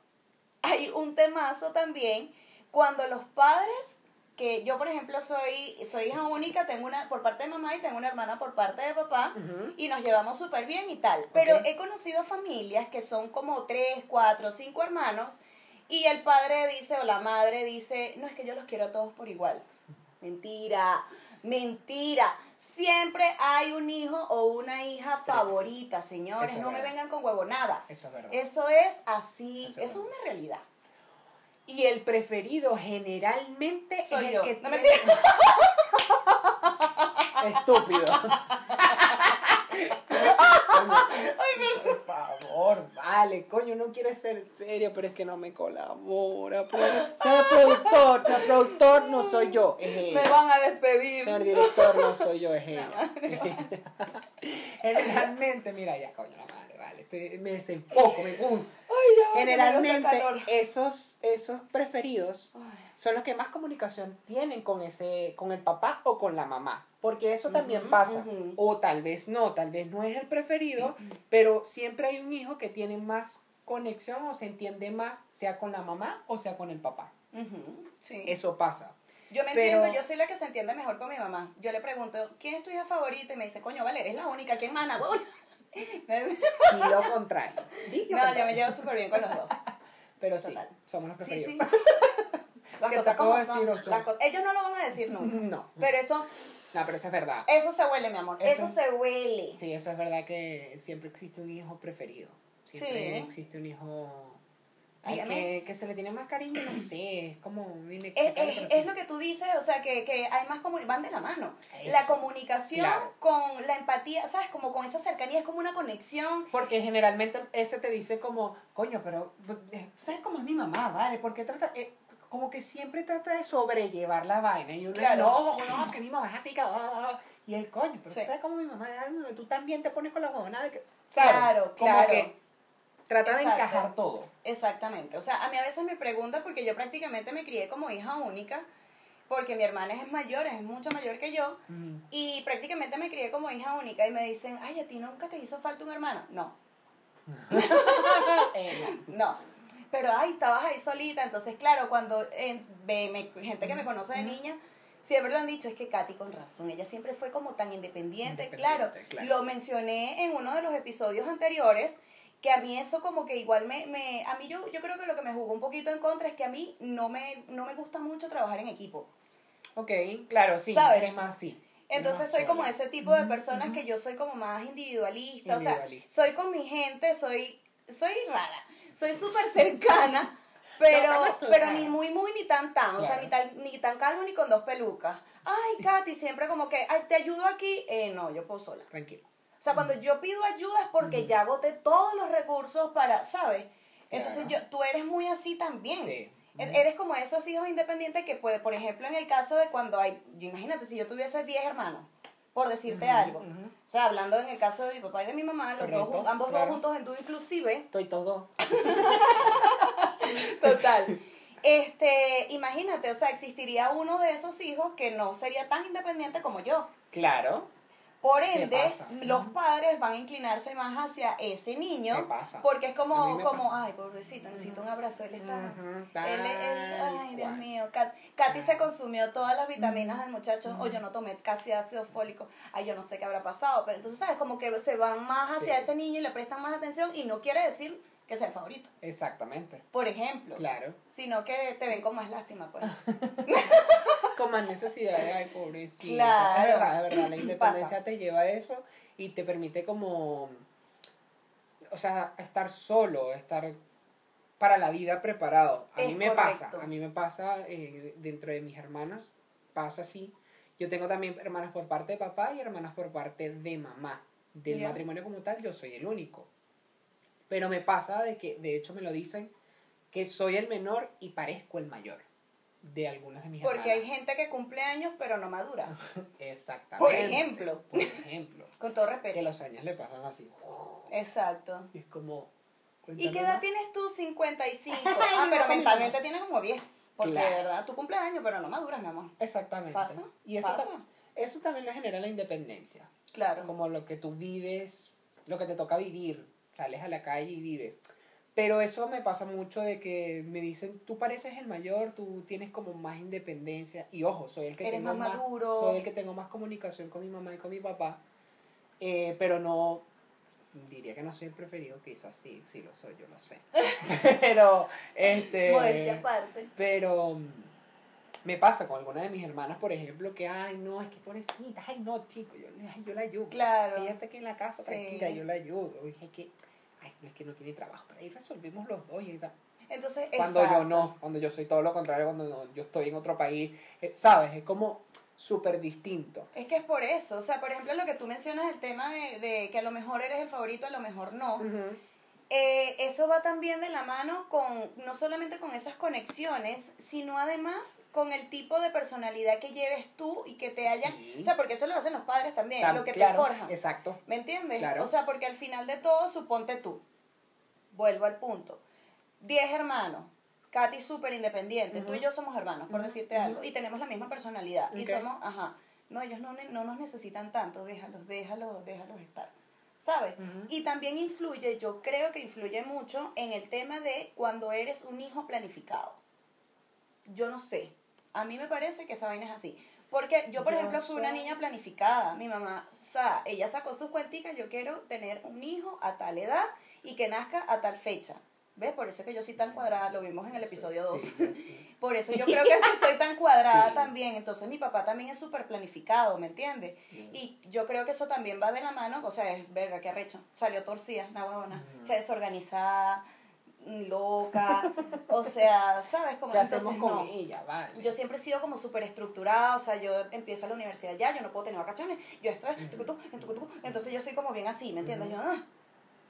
Speaker 2: Hay un temazo también cuando los padres que yo por ejemplo soy soy hija única tengo una por parte de mamá y tengo una hermana por parte de papá y nos llevamos súper bien y tal. Pero he conocido familias que son como tres cuatro cinco hermanos y el padre dice o la madre dice no es que yo los quiero a todos por igual mentira mentira. Siempre hay un hijo o una hija favorita señores.
Speaker 1: Es
Speaker 2: no me vengan con huevonadas.
Speaker 1: Eso es verdad.
Speaker 2: eso es así.
Speaker 1: Eso
Speaker 2: eso
Speaker 1: es
Speaker 2: una realidad.
Speaker 1: Y el preferido generalmente
Speaker 2: Soy
Speaker 1: es
Speaker 2: yo.
Speaker 1: el que
Speaker 2: No,
Speaker 1: tiene- Estúpidos. Ay, por favor. vale, coño, no quiere ser serio, pero es que no me colabora. Pero, sea productor, sea productor, no soy yo, es.
Speaker 2: Me van a despedir.
Speaker 1: Señor director, no soy yo, es ella. Generalmente, mira, ya, coño, la madre, vale, estoy, me desenfoco, me.
Speaker 2: Ay,
Speaker 1: Generalmente, esos, esos preferidos
Speaker 2: Ay.
Speaker 1: son los que más comunicación tienen con ese con el papá o con la mamá porque eso también pasa o tal vez no tal vez no es el preferido pero siempre hay un hijo que tiene más conexión o se entiende más sea con la mamá o sea con el papá
Speaker 2: Sí.
Speaker 1: eso pasa
Speaker 2: Yo me
Speaker 1: Pero-
Speaker 2: entiendo, yo soy la que se entiende mejor con mi mamá. Yo le pregunto, ¿quién es tu hija favorita? Y me dice, coño, Valeria, es la única, ¿quién mana,
Speaker 1: y lo contrario lo
Speaker 2: No, yo me llevo súper bien con los dos.
Speaker 1: pero sí somos los
Speaker 2: Sí,
Speaker 1: preferidos
Speaker 2: sí. Las
Speaker 1: ¿Qué
Speaker 2: cosas como
Speaker 1: decir,
Speaker 2: son. Las cosas- Ellos no lo van a decir nunca.
Speaker 1: no
Speaker 2: Pero eso,
Speaker 1: no pero eso es verdad
Speaker 2: eso se huele, mi amor. Eso,
Speaker 1: Eso-
Speaker 2: se huele.
Speaker 1: Sí, eso es verdad que siempre existe un hijo preferido. Siempre
Speaker 2: Sí.
Speaker 1: existe un hijo que, que se le tiene más cariño, no sé, es como
Speaker 2: Es, lo que tú dices, o sea, que, que hay más como van de la mano.
Speaker 1: Eso.
Speaker 2: La comunicación
Speaker 1: Claro.
Speaker 2: con la empatía, ¿sabes? Como con esa cercanía, es como una conexión.
Speaker 1: Porque generalmente ese te dice como, coño, pero eh, ¿sabes cómo es mi mamá, vale? Porque trata, eh, como que siempre trata de sobrellevar la vaina. Y uno
Speaker 2: Claro.
Speaker 1: no, no, que mi mamá es así, que... ah, ah". Y el coño, pero
Speaker 2: Sí.
Speaker 1: ¿tú ¿sabes cómo mi mamá Tú también te pones con la huevona de que... ¿sabes?
Speaker 2: Claro,
Speaker 1: Como
Speaker 2: claro.
Speaker 1: que trata de
Speaker 2: Exacto.
Speaker 1: encajar todo.
Speaker 2: Exactamente. O sea, a mí a veces me preguntan, porque yo prácticamente me crié como hija única, porque mi hermana es mayor, es mucho mayor que yo, y prácticamente me crié como hija única y me dicen, ay, ¿a ti nunca te hizo falta un hermano? No,
Speaker 1: no.
Speaker 2: Pero, ay, estabas ahí solita. Entonces, claro, cuando eh, me- gente que me conoce de niña, siempre lo han dicho, es que Katy con razón, ella siempre fue como tan independiente.
Speaker 1: Independiente,
Speaker 2: claro,
Speaker 1: claro.
Speaker 2: lo mencioné en uno de los episodios anteriores, que a mí eso como que igual me, me a mí yo, yo creo que lo que me jugó un poquito en contra es que a mí no me, no me gusta mucho trabajar en equipo.
Speaker 1: Ok, claro, sí,
Speaker 2: ¿Sabes?
Speaker 1: más así.
Speaker 2: Entonces soy como ese tipo de personas que yo soy como más individualista, o sea, soy con mi gente, soy soy rara, soy súper cercana, pero
Speaker 1: No, pero
Speaker 2: ni muy muy ni tan tan, o sea, ni tan ni tan calmo ni con dos pelucas. Ay, Katy, siempre como que, ay, te ayudo aquí, eh, no, yo puedo sola.
Speaker 1: Tranquilo.
Speaker 2: O sea, cuando yo pido ayuda es porque ya agoté todos los recursos para, ¿sabes? Entonces
Speaker 1: Claro.
Speaker 2: yo, tú eres muy así también.
Speaker 1: Sí.
Speaker 2: E- Eres como esos hijos independientes que puede, por ejemplo, en el caso de cuando hay, imagínate, si yo tuviese 10 hermanos, por decirte algo. O sea, hablando en el caso de mi papá y de mi mamá, los dos,
Speaker 1: Correcto,
Speaker 2: ambos
Speaker 1: claro.
Speaker 2: dos juntos en tú inclusive,
Speaker 1: Estoy todo.
Speaker 2: Total. Este, imagínate, o sea, existiría uno de esos hijos que no sería tan independiente como yo.
Speaker 1: Claro.
Speaker 2: Por
Speaker 1: ¿Qué
Speaker 2: ende, los padres van a inclinarse más hacia ese niño.
Speaker 1: ¿Qué pasa?
Speaker 2: Porque es como, como
Speaker 1: pasa.
Speaker 2: ay, pobrecito, necesito un abrazo. Él está. Él, él- ay, Dios mío. Kat- Katy se consumió todas las vitaminas del muchacho. O yo no tomé casi ácido fólico. Ay, yo no sé qué habrá pasado. Pero entonces, ¿sabes? Como que se van más hacia
Speaker 1: Sí.
Speaker 2: ese niño y le prestan más atención. Y no quiere decir que sea el favorito.
Speaker 1: Exactamente.
Speaker 2: Por ejemplo.
Speaker 1: Claro.
Speaker 2: Sino que te ven con más lástima, pues.
Speaker 1: Con más necesidad de, ay, pobrecito.
Speaker 2: Claro.
Speaker 1: Es verdad, es verdad. La independencia
Speaker 2: Pasa.
Speaker 1: te lleva a eso y te permite como, o sea, estar solo, estar para la vida preparado. A
Speaker 2: Es
Speaker 1: mí me
Speaker 2: correcto.
Speaker 1: pasa, a mí me pasa eh, dentro de mis hermanas, pasa así. Yo tengo también hermanas por parte de papá y hermanas por parte de mamá. Del matrimonio como tal, yo soy el único. Pero me pasa de que, de hecho me lo dicen, que soy el menor y parezco el mayor de algunas de mis
Speaker 2: Porque hay gente que cumple años pero no madura.
Speaker 1: Exactamente.
Speaker 2: Por ejemplo.
Speaker 1: Por ejemplo.
Speaker 2: Con todo
Speaker 1: que
Speaker 2: respeto.
Speaker 1: los años le pasan así.
Speaker 2: Exacto.
Speaker 1: Y es como.
Speaker 2: ¿Y qué edad
Speaker 1: más.
Speaker 2: tienes tú? 55.
Speaker 1: Ay,
Speaker 2: Ah, pero mentalmente tienes como 10. Porque
Speaker 1: Claro.
Speaker 2: de verdad, tú cumples años, pero no maduras, mi amor.
Speaker 1: Exactamente.
Speaker 2: Pasa,
Speaker 1: Y eso,
Speaker 2: pasa.
Speaker 1: ta- eso también le genera la independencia.
Speaker 2: Claro.
Speaker 1: Como lo que tú vives, lo que te toca vivir. Sales a la calle y vives. Pero eso me pasa mucho de que me dicen, tú pareces el mayor, tú tienes como más independencia. Y ojo, soy el que
Speaker 2: Eres
Speaker 1: tengo
Speaker 2: más maduro.
Speaker 1: soy el que tengo más comunicación con mi mamá y con mi papá. Eh, pero no, diría que no soy el preferido, quizás sí, sí lo soy, yo lo sé. pero, este...
Speaker 2: Modestia aparte.
Speaker 1: Pero mm, me pasa con alguna de mis hermanas, por ejemplo, que, ay, no, es que pobrecita, ay, no, chico, yo, ay, yo la ayudo.
Speaker 2: Claro.
Speaker 1: Ella está aquí en la casa,
Speaker 2: Sí.
Speaker 1: tranquila, yo la ayudo. Dije que, ay, no es que no tiene trabajo, pero ahí resolvimos los dos. Y tal.
Speaker 2: Entonces,
Speaker 1: cuando yo no, cuando yo soy todo lo contrario, cuando no- yo estoy en otro país, eh, ¿sabes? Es como súper distinto.
Speaker 2: Es que es por eso. O sea, por ejemplo, lo que tú mencionas, el tema de, de que a lo mejor eres el favorito, a lo mejor no. Eh, eso va también de la mano con, no solamente con esas conexiones, sino además con el tipo de personalidad que lleves tú y que te haya...
Speaker 1: Sí.
Speaker 2: O sea, porque eso lo hacen los padres también,
Speaker 1: Tam-
Speaker 2: lo que
Speaker 1: claro,
Speaker 2: te forja.
Speaker 1: Exacto.
Speaker 2: ¿Me entiendes?
Speaker 1: Claro.
Speaker 2: O sea, porque al final de todo, suponte tú. Vuelvo al punto. Diez hermanos. Katy súper independiente. Tú y yo somos hermanos, por decirte algo. Y tenemos la misma personalidad. Y somos, ajá. No, ellos no, no nos necesitan tanto. Déjalos, déjalos, déjalos estar. ¿Sabes? Y también influye, yo creo que influye mucho en el tema de cuando eres un hijo planificado. Yo no sé. A mí me parece que esa vaina es así. Porque yo, por
Speaker 1: Yo
Speaker 2: ejemplo, fui una
Speaker 1: soy-
Speaker 2: niña planificada. Mi mamá, o sea, ella sacó sus cuenticas, yo quiero tener un hijo a tal edad y que nazca a tal fecha. ¿Ves? Por eso es que yo soy tan cuadrada, lo vimos en el episodio 2.
Speaker 1: Sí, sí, sí.
Speaker 2: Por eso yo creo que, es que soy tan cuadrada
Speaker 1: Sí.
Speaker 2: también. Entonces mi papá también es súper planificado, ¿me entiendes? Y yo creo que eso también va de la mano, o sea, es verga, qué arrecho. Salió torcida, una huevona. O sea, desorganizada, mm, loca. o sea, ¿sabes? Como
Speaker 1: ¿Qué hacemos
Speaker 2: entonces,
Speaker 1: con
Speaker 2: no.
Speaker 1: ella? Vale.
Speaker 2: Yo siempre he sido como súper estructurada, o sea, yo empiezo la universidad ya, yo no puedo tener vacaciones, yo esto es, tucutú, en tucutú. entonces yo soy como bien así, ¿me entiendes? Yo, ah.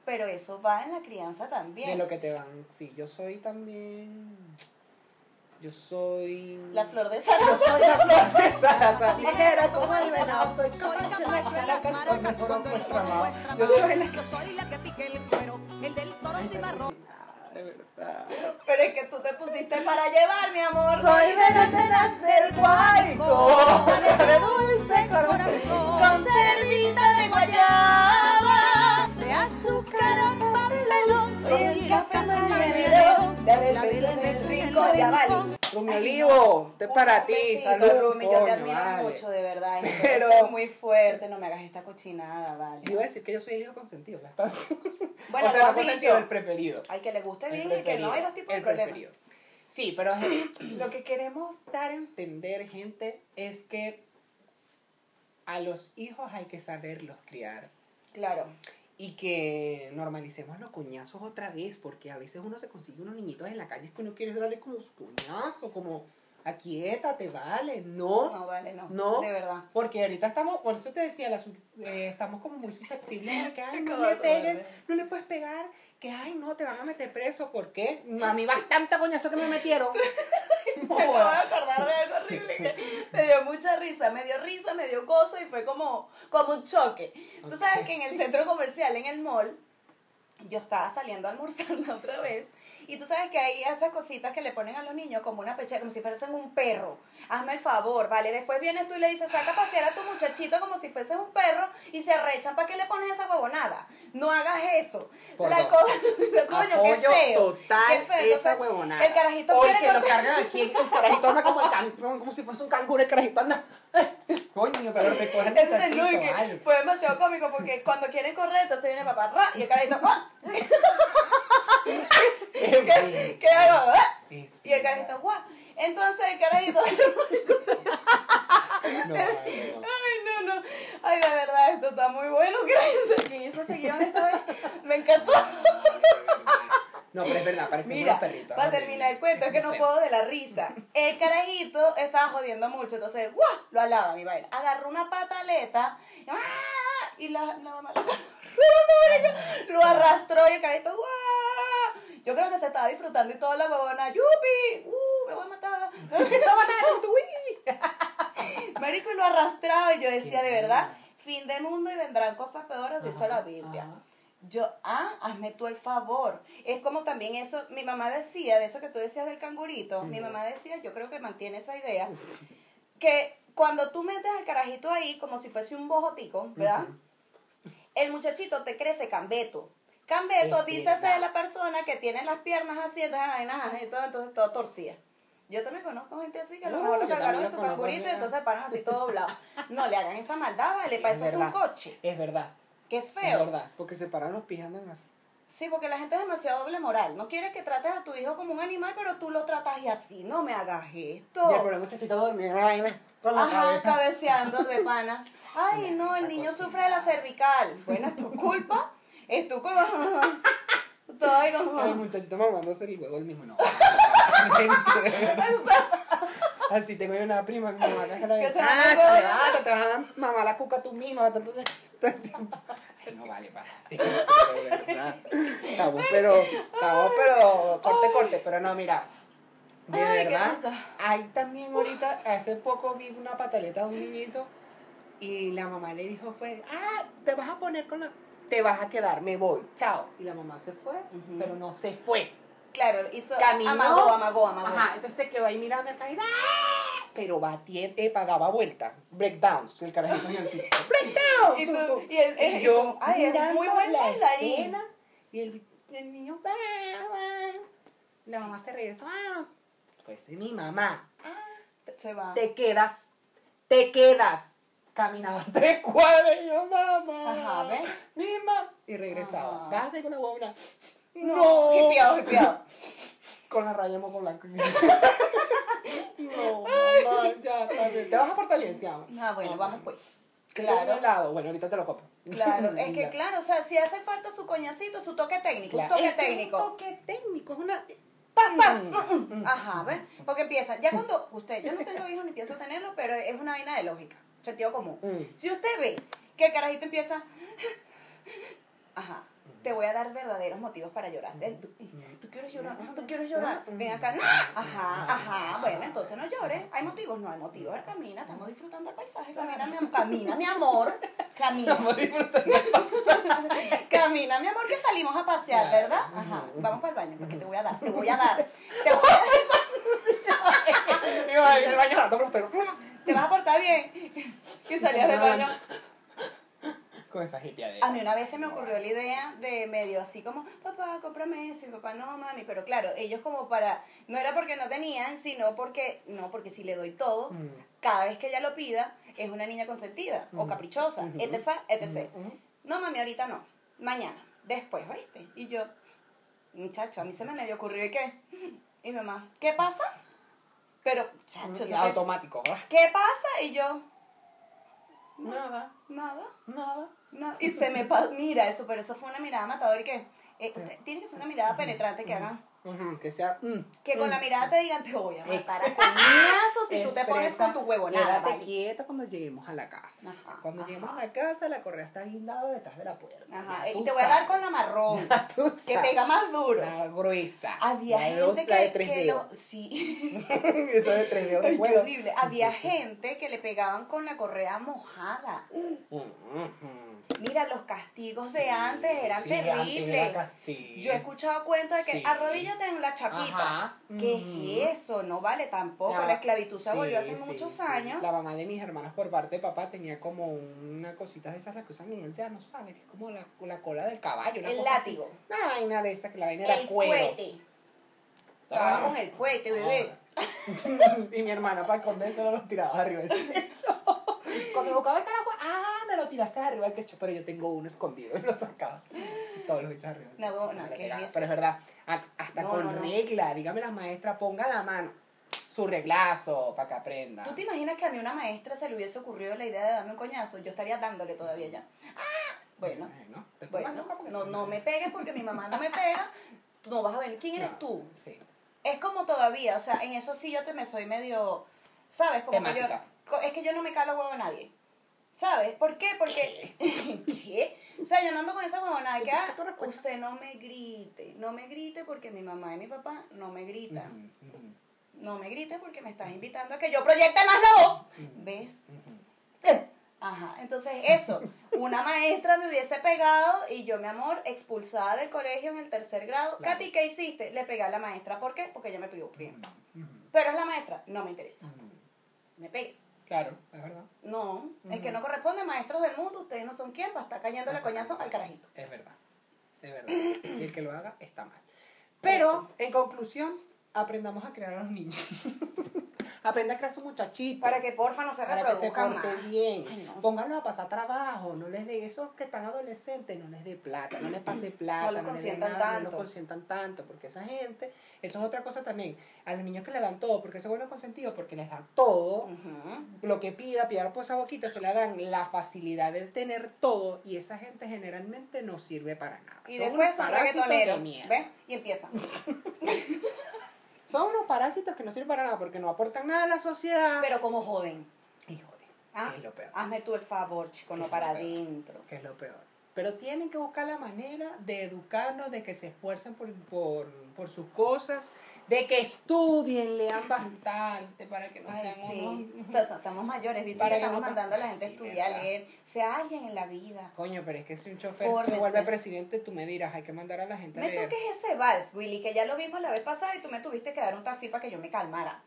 Speaker 2: Pero eso va en la crianza también.
Speaker 1: De lo que te van. Sí, yo soy también. Yo soy.
Speaker 2: La flor de
Speaker 1: Yo
Speaker 2: Sarasa.
Speaker 1: soy la flor de Sarasa. Ligera como el venado. Soy
Speaker 3: Soy
Speaker 1: capaz de
Speaker 3: capaz de
Speaker 1: las caracas
Speaker 3: maracas
Speaker 1: cuando
Speaker 3: cuando
Speaker 1: fueron
Speaker 3: el
Speaker 1: vuestra
Speaker 3: toro
Speaker 1: mano.
Speaker 3: muestra
Speaker 1: Yo soy la
Speaker 3: Yo soy la que pique el cuero, el del toro cimarrón.
Speaker 1: De verdad.
Speaker 2: Pero es que tú te pusiste para llevar, mi amor.
Speaker 1: Soy de las nenas del guayco. De dulce corazón.
Speaker 2: Con cerdita de guayaba.
Speaker 3: Azúcar a papelón,
Speaker 2: Soy el café mañanero, la el rincón, ya vale.
Speaker 1: Rumi Olivo, este es para ti.
Speaker 2: besito,
Speaker 1: Salud,
Speaker 2: Rumi, yo te admiro
Speaker 1: vale.
Speaker 2: mucho, de verdad.
Speaker 1: Pero-
Speaker 2: es muy fuerte, no me hagas esta cochinada, vale.
Speaker 1: Yo iba a decir que yo soy el hijo consentido. ¿verdad?
Speaker 2: Bueno,
Speaker 1: o sea, no consentido, el preferido.
Speaker 2: Al que le guste bien y que no, hay dos tipos de
Speaker 1: el
Speaker 2: problemas.
Speaker 1: preferido. Sí, pero es- lo que queremos dar a entender, gente, es que a los hijos hay que saberlos criar.
Speaker 2: Claro.
Speaker 1: Y que normalicemos los coñazos otra vez, porque a veces uno se consigue unos niñitos en la calle que uno quiere darle como su coñazo, como aquietate, vale, no.
Speaker 2: No, vale, no.
Speaker 1: No,
Speaker 2: De verdad.
Speaker 1: Porque ahorita estamos, por eso te decía, las, eh, estamos como muy susceptibles de que, ay, no le pegues, no le puedes pegar, que, ay, no, te van a meter preso, ¿por qué? A mí bastante coñazo que me metieron.
Speaker 2: Me acabo de acordar de algo horrible que me dio mucha risa, me dio risa, me dio cosa y fue como, como un choque. Tú sabes que en el centro comercial, en el mall, yo estaba saliendo a almorzar la otra vez y tú sabes que hay estas cositas que le ponen a los niños como una pechera, como si fuesen un perro. Hazme el favor, ¿vale? Después vienes tú y le dices, saca a pasear a tu muchachito como si fueses un perro y se arrechan. ¿Para qué le pones esa huevonada? No hagas eso.
Speaker 1: Por
Speaker 2: la cosa, coño, qué feo.
Speaker 1: total
Speaker 2: qué feo.
Speaker 1: esa huevonada.
Speaker 2: El carajito
Speaker 1: Porque
Speaker 2: quiere
Speaker 1: lo
Speaker 2: comer-
Speaker 1: cargan aquí, el carajito anda como, el can- como, como si fuese un canguro, el carajito anda, coño, pero recoge el
Speaker 2: Entonces,
Speaker 1: muchachito,
Speaker 2: que fue demasiado cómico porque cuando quieren correr, entonces viene papá, ra, y el carajito, ¡ah! ¿Qué, qué hago? ¡Ah!
Speaker 1: Es
Speaker 2: Y el
Speaker 1: verdad.
Speaker 2: carajito, ¡guau! Entonces el carajito,
Speaker 1: No, vale, no.
Speaker 2: ay, no, no, ay, de verdad, esto está muy bueno. Gracias a quien hizo este guion esta vez. Me encantó.
Speaker 1: No, pero es verdad, parecen
Speaker 2: Mira,
Speaker 1: unos perritos.
Speaker 2: para
Speaker 1: horrible.
Speaker 2: terminar el cuento, es que no
Speaker 1: feo.
Speaker 2: puedo de la risa. El carajito estaba jodiendo mucho, entonces, ¡guau! Lo alaban y vaina. Agarró una pataleta y, ¡ah! y la, la mamá lo, lo arrastró y el carajito, ¡guau! Yo creo que se estaba disfrutando y toda la huevona, ¡yupi! ¡Uh! ¡Me voy a matar!
Speaker 1: ¡Lo mataron, tú, uy!
Speaker 2: Marico, y lo arrastraba y yo decía, de verdad, fin de mundo y vendrán cosas peores, dice la Biblia.
Speaker 1: ajá.
Speaker 2: Yo, ah, hazme tú el favor. Es como también eso, mi mamá decía, de eso que tú decías del cangurito, mi mamá decía, yo creo que mantiene esa idea, que cuando tú metes al carajito ahí como si fuese un bojotico, ¿verdad? El muchachito te crece cambeto. Cambeto,
Speaker 1: Es
Speaker 2: dícese
Speaker 1: verdad.
Speaker 2: de la persona que tiene las piernas así, entonces, entonces todo torcida. Yo también conozco gente así que a lo mejor lo cargaron en su cangurito y entonces paran así todo doblado. No le hagan esa maldad, vale, para
Speaker 1: Es
Speaker 2: eso es un coche.
Speaker 1: Es verdad.
Speaker 2: Qué
Speaker 1: Es
Speaker 2: feo.
Speaker 1: verdad. Porque se paran los pies andan así.
Speaker 2: Sí, porque la gente es demasiado doble moral. No quiere que trates a tu hijo como un animal, pero tú lo tratas y así. No me hagas esto.
Speaker 1: Y el pobre muchachito la vaina con la
Speaker 2: Ajá,
Speaker 1: cabeza.
Speaker 2: cabeceando de pana. Ay, no, el niño sufre de la cervical. Bueno, es tu culpa. Es tu culpa. Todo ahí como-
Speaker 1: El muchachito mamándose el huevo el mismo. No. Así tengo yo una prima que me mata que la
Speaker 2: huevo.
Speaker 1: levántate, te vas a mamar la cuca tú misma. Entonces, no, vale, para. de verdad. Estamos, pero, estamos, pero, corte, corte, pero no, mira. De
Speaker 2: Ay,
Speaker 1: verdad, hay también ahorita, hace poco vi una pataleta de un niñito y la mamá le dijo fue, ah, te vas a poner con la, te vas a quedar, me voy, chao. Y la mamá se fue, pero no se fue.
Speaker 2: Claro, hizo.
Speaker 1: Caminó.
Speaker 2: Amagó, amagó, amagó.
Speaker 1: Ajá, entonces se quedó ahí mirando el carajito, ¡ah! pero batiente, pagaba vuelta, breakdowns, el carajito en el piso, breakdown.
Speaker 2: Y
Speaker 1: tú,
Speaker 2: tú- y el-
Speaker 1: Y
Speaker 2: y
Speaker 1: yo,
Speaker 2: ay, es muy buen
Speaker 1: la escena, y el, el niño, va. La mamá se regresó, ah, fuese mi mamá.
Speaker 2: Se va.
Speaker 1: Te quedas, te quedas. Caminaba tres cuadras y yo, mamá.
Speaker 2: Ajá, ¿ves?
Speaker 1: Mi mamá. Y regresaba. Vas con la guabona.
Speaker 2: No, hipiado, hipiado.
Speaker 1: Con la raya de moco blanco. no, mamá, ya, está bien. Te vas a portar bien.
Speaker 2: Ah, bueno, vamos pues.
Speaker 1: Claro.
Speaker 2: Claro.
Speaker 1: helado. Bueno, ahorita te lo compro.
Speaker 2: Claro, es que claro, o sea, si hace falta su coñacito, su toque técnico,
Speaker 1: Claro.
Speaker 2: un toque
Speaker 1: Es
Speaker 2: técnico.
Speaker 1: Un toque técnico, es una.
Speaker 2: Pa, pa, mm, mm. Ajá, ¿ves? Porque empieza, ya cuando usted, yo no tengo hijos ni pienso tenerlos, pero es una vaina de lógica, sentido común.
Speaker 1: Mm.
Speaker 2: Si usted ve que el carajito empieza, ajá, te voy a dar verdaderos motivos para llorar. Ven, ¿Tú, tú quieres llorar? ¿Tú quieres llorar? Ven acá, no. Ajá, ajá, bueno, entonces no llores. ¿Hay motivos? No hay motivos. Camina, estamos disfrutando el paisaje. Camina, mi, am- camina, mi amor. Camina.
Speaker 1: Estamos disfrutando.
Speaker 2: Camina, mi amor, que salimos a pasear. ¿verdad? Ajá. Vamos para el baño, porque te voy a dar, te voy a dar. Te, voy a-
Speaker 1: en el baño los
Speaker 2: te vas a portar bien. Y salías del baño.
Speaker 1: Con esa hippie de.
Speaker 2: A mí una vez se me ocurrió la idea de medio así como, papá, cómprame eso, y papá, no, mami, pero claro, ellos como para, no era porque no tenían, sino porque, no, porque si le doy todo,
Speaker 1: Mm.
Speaker 2: cada vez que ella lo pida, es una niña consentida o caprichosa,
Speaker 1: Ujú.
Speaker 2: etc, etc.
Speaker 1: Ujú.
Speaker 2: No, mami, ahorita no, mañana, después, ¿oíste? Y yo, muchacho, a mí se me medio ocurrió, ¿y qué? Y mi mamá, ¿qué pasa? Pero, chacho,
Speaker 1: Y
Speaker 2: ¿qué-
Speaker 1: automático.
Speaker 2: ¿qué pasa? Y yo,
Speaker 1: Nada,
Speaker 2: nada.
Speaker 1: nada.
Speaker 2: No, y se me pa- mira eso, pero eso fue una mirada matadora y que eh, tiene que ser una mirada penetrante que
Speaker 1: Que sea. mm,
Speaker 2: que con
Speaker 1: mm.
Speaker 2: la mirada te digan te voy a matar a coñazos si tú te pones con tu huevonada.
Speaker 1: Quédate
Speaker 2: ¿vale?
Speaker 1: quieta cuando lleguemos a la casa.
Speaker 2: Ajá,
Speaker 1: cuando
Speaker 2: ajá.
Speaker 1: lleguemos a la casa, la correa está guindada detrás de la puerta.
Speaker 2: Ajá, y te voy a dar con la marrón que pega más duro.
Speaker 1: La gruesa.
Speaker 2: Había
Speaker 1: La de dos-
Speaker 2: gente
Speaker 1: la de
Speaker 2: que,
Speaker 1: tres
Speaker 2: que
Speaker 1: dedos.
Speaker 2: lo, sí,
Speaker 1: Eso de tres dedos.
Speaker 2: Horrible. Había
Speaker 1: Sí, sí.
Speaker 2: gente que le pegaban con la correa mojada. Mira, los castigos de antes eran terribles.
Speaker 1: era.
Speaker 2: Yo he escuchado cuentos de que
Speaker 1: Sí.
Speaker 2: En la chapita.
Speaker 1: Ajá.
Speaker 2: ¿Qué es eso? No vale tampoco.
Speaker 1: No,
Speaker 2: La esclavitud se
Speaker 1: sí,
Speaker 2: volvió hace
Speaker 1: sí,
Speaker 2: muchos
Speaker 1: sí.
Speaker 2: años.
Speaker 1: La mamá de mis hermanas por parte de papá tenía como una cosita de esas las que usan en el ya no sabes, es como la, la cola del caballo. Una
Speaker 2: El
Speaker 1: cosa así.
Speaker 2: látigo.
Speaker 1: Una vaina de esa que la vaina era
Speaker 2: el
Speaker 1: cuero.
Speaker 2: fuete. Trabaja con el fuete, bebé.
Speaker 1: y mi hermana para convencerlo lo tiraba arriba del techo. Cuando buscaba el carajo, ah, me lo tiraste arriba del techo, pero yo tengo uno escondido y lo sacaba. Todos los bichos arriba.
Speaker 2: No, no,
Speaker 1: lo
Speaker 2: ¿qué es eso?
Speaker 1: Pero es verdad, hasta
Speaker 2: No,
Speaker 1: con
Speaker 2: no, no.
Speaker 1: regla, dígame la maestra, ponga la mano, su reglazo, para que aprenda.
Speaker 2: ¿Tú te imaginas que a mí una maestra se le hubiese ocurrido la idea de darme un coñazo? Yo estaría dándole todavía ya. ¡Ah! Bueno,
Speaker 1: Bueno,
Speaker 2: no, no me pegues porque mi mamá no me pega. Tú no vas a ver. ¿Quién eres
Speaker 1: No,
Speaker 2: tú?
Speaker 1: Sí.
Speaker 2: Es como todavía, o sea, en eso sí yo te me soy medio, ¿sabes? Como que yo, es que yo no me calo huevo a nadie. ¿Sabes? ¿Por qué? Porque, ¿qué? O sea, yo no ando con esa que,
Speaker 1: ¿Qué
Speaker 2: ah, usted no me grite, no me grite porque mi mamá y mi papá no me gritan. No me grite porque me estás invitando a que yo proyecte más la voz. ¿Ves? Ajá, entonces eso, una maestra me hubiese pegado y yo, mi amor, expulsada del colegio en el tercer grado.
Speaker 1: Claro.
Speaker 2: Katy, ¿qué hiciste? Le pegué a la maestra. ¿Por qué? Porque ella me primero.
Speaker 1: Ujú,
Speaker 2: Pero es la maestra, no me interesa. Me pegues.
Speaker 1: Claro, es verdad.
Speaker 2: No, es que no corresponde, maestros del mundo, ustedes no son quién para estar cayéndole coñazo al carajito.
Speaker 1: Es verdad. Es verdad. Y el que lo haga está mal. Pero, en conclusión, aprendamos a crear a los niños. Aprenda a crear a su muchachito.
Speaker 2: Para que porfa no se
Speaker 1: para que se corte
Speaker 2: más.
Speaker 1: bien.
Speaker 2: Ay, no.
Speaker 1: Pónganlo a pasar trabajo, no les dé esos que están adolescentes, no les dé plata, no les pase plata,
Speaker 2: No los
Speaker 1: les dé
Speaker 2: consientan
Speaker 1: nada, no
Speaker 2: tanto.
Speaker 1: los consientan tanto, porque esa gente, eso es otra cosa también, a los niños que le dan todo, porque se vuelven consentidos, porque les dan todo, lo que pida, pida por esa boquita, se le dan la facilidad de tener todo, y esa gente generalmente no sirve para nada.
Speaker 2: Y
Speaker 1: Son
Speaker 2: después son reggaetoneros. ¿ves? Y empiezan.
Speaker 1: Son unos parásitos que no sirven para nada, porque no aportan nada a la sociedad.
Speaker 2: Pero como joden.
Speaker 1: Híjole,
Speaker 2: Ah,
Speaker 1: ¿qué es lo peor?
Speaker 2: Hazme tú el favor, chico, no
Speaker 1: ¿Qué es
Speaker 2: para adentro.
Speaker 1: ¿Qué es lo peor? Pero tienen que buscar la manera de educarnos, de que se esfuercen por, por, por sus cosas, de que estudien, lean bastante para que no
Speaker 2: Ay,
Speaker 1: sean
Speaker 2: sí.
Speaker 1: unos...
Speaker 2: Entonces, estamos mayores, ¿viste?
Speaker 1: Para
Speaker 2: Que estamos
Speaker 1: no-
Speaker 2: mandando a la gente a estudiar, a
Speaker 1: verdad.
Speaker 2: leer. Sea alguien en la vida.
Speaker 1: Coño, pero es que si un chofer se vuelve presidente, tú me dirás, hay que mandar a la gente a
Speaker 2: Me
Speaker 1: leer.
Speaker 2: toques ese vals, Willy, que ya lo vimos la vez pasada y tú me tuviste que dar un tafí para que yo me calmara.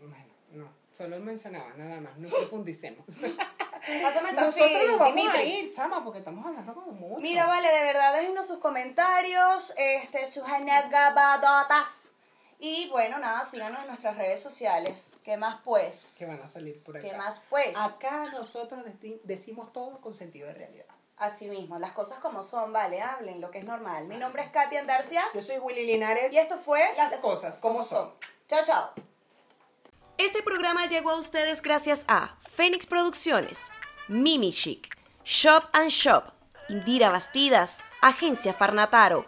Speaker 1: Bueno, no, solo mencionaba, nada más, no profundicemos.
Speaker 2: Pásame el
Speaker 1: Nosotros nos vamos
Speaker 2: Dimitri.
Speaker 1: a ir, chama, porque estamos hablando como mucho.
Speaker 2: Mira, vale, de verdad, déjenos sus comentarios, este, sus anegabadotas. Y bueno, nada, síganos en nuestras redes sociales. ¿Qué más pues?
Speaker 1: Que van a salir por acá.
Speaker 2: ¿Qué más pues?
Speaker 1: Acá nosotros deci- decimos todo con sentido de realidad.
Speaker 2: Así mismo, las cosas como son, vale, hablen lo que es normal. Mi nombre es Katia Andarcia
Speaker 1: Yo soy Willy Linares.
Speaker 2: y esto fue
Speaker 1: Las cosas como son.
Speaker 2: Chao, chao.
Speaker 4: Este programa llegó a ustedes gracias a Fénix Producciones, Mimi Chic, Shop and Shop, Indira Bastidas, Agencia Farnataro.